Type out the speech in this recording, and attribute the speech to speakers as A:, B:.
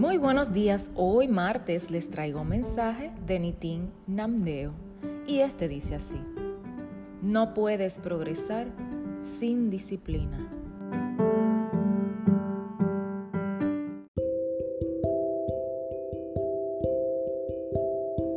A: Muy buenos días, hoy martes les traigo un mensaje de Nitin Namdeo y este dice así, no puedes progresar sin disciplina.